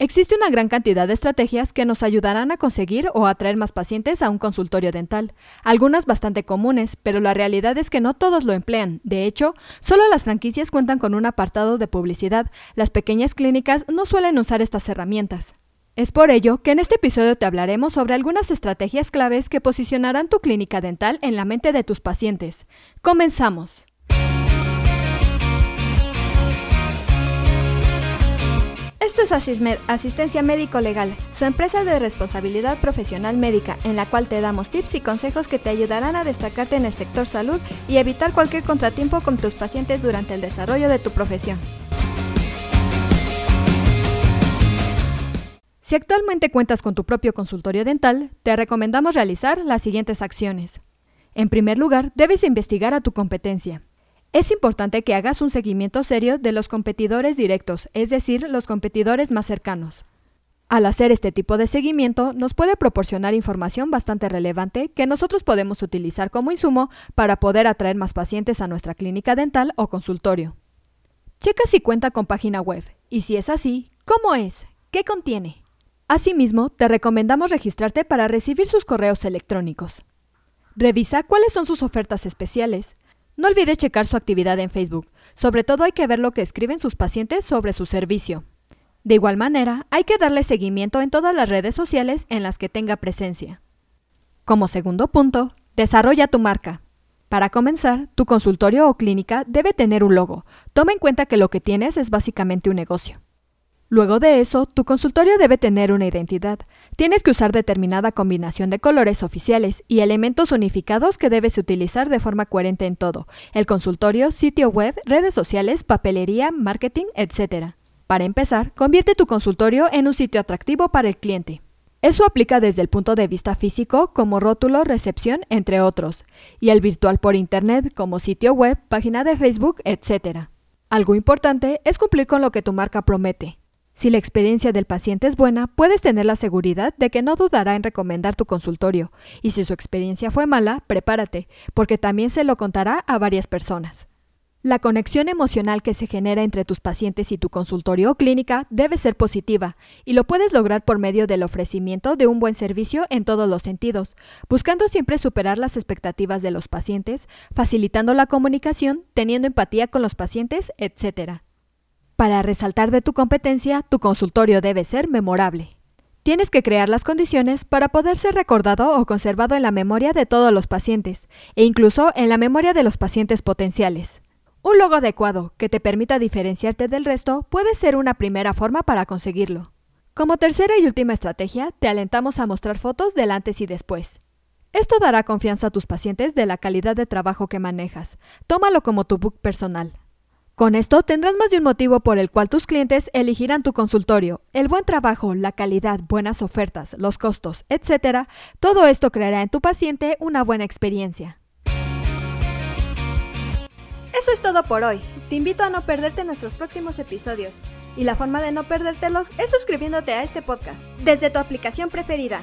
Existe una gran cantidad de estrategias que nos ayudarán a conseguir o atraer más pacientes a un consultorio dental, algunas bastante comunes, pero la realidad es que no todos lo emplean. De hecho, solo las franquicias cuentan con un apartado de publicidad, las pequeñas clínicas no suelen usar estas herramientas. Es por ello que en este episodio te hablaremos sobre algunas estrategias claves que posicionarán tu clínica dental en la mente de tus pacientes. Comenzamos. Esto es Asistencia Médico Legal, su empresa de responsabilidad profesional médica, en la cual te damos tips y consejos que te ayudarán a destacarte en el sector salud y evitar cualquier contratiempo con tus pacientes durante el desarrollo de tu profesión. Si actualmente cuentas con tu propio consultorio dental, te recomendamos realizar las siguientes acciones. En primer lugar, debes investigar a tu competencia. Es importante que hagas un seguimiento serio de los competidores directos, es decir, los competidores más cercanos. Al hacer este tipo de seguimiento, nos puede proporcionar información bastante relevante que nosotros podemos utilizar como insumo para poder atraer más pacientes a nuestra clínica dental o consultorio. Checa si cuenta con página web y si es así, ¿cómo es? ¿Qué contiene? Asimismo, te recomendamos registrarte para recibir sus correos electrónicos. Revisa cuáles son sus ofertas especiales, no olvides checar su actividad en Facebook. Sobre todo hay que ver lo que escriben sus pacientes sobre su servicio. De igual manera, hay que darle seguimiento en todas las redes sociales en las que tenga presencia. Como segundo punto, desarrolla tu marca. Para comenzar, tu consultorio o clínica debe tener un logo. Toma en cuenta que lo que tienes es básicamente un negocio. Luego de eso, tu consultorio debe tener una identidad. Tienes que usar determinada combinación de colores oficiales y elementos unificados que debes utilizar de forma coherente en todo, el consultorio, sitio web, redes sociales, papelería, marketing, etc. Para empezar, convierte tu consultorio en un sitio atractivo para el cliente. Eso aplica desde el punto de vista físico, como rótulo, recepción, entre otros, y el virtual por Internet, como sitio web, página de Facebook, etc. Algo importante es cumplir con lo que tu marca promete. Si la experiencia del paciente es buena, puedes tener la seguridad de que no dudará en recomendar tu consultorio, y si su experiencia fue mala, prepárate, porque también se lo contará a varias personas. La conexión emocional que se genera entre tus pacientes y tu consultorio o clínica debe ser positiva, y lo puedes lograr por medio del ofrecimiento de un buen servicio en todos los sentidos, buscando siempre superar las expectativas de los pacientes, facilitando la comunicación, teniendo empatía con los pacientes, etc. Para resaltar de tu competencia, tu consultorio debe ser memorable. Tienes que crear las condiciones para poder ser recordado o conservado en la memoria de todos los pacientes, e incluso en la memoria de los pacientes potenciales. Un logo adecuado que te permita diferenciarte del resto puede ser una primera forma para conseguirlo. Como tercera y última estrategia, te alentamos a mostrar fotos del antes y después. Esto dará confianza a tus pacientes de la calidad de trabajo que manejas. Tómalo como tu book personal. Con esto tendrás más de un motivo por el cual tus clientes elegirán tu consultorio. El buen trabajo, la calidad, buenas ofertas, los costos, etc. Todo esto creará en tu paciente una buena experiencia. Eso es todo por hoy. Te invito a no perderte nuestros próximos episodios. Y la forma de no perdértelos es suscribiéndote a este podcast desde tu aplicación preferida.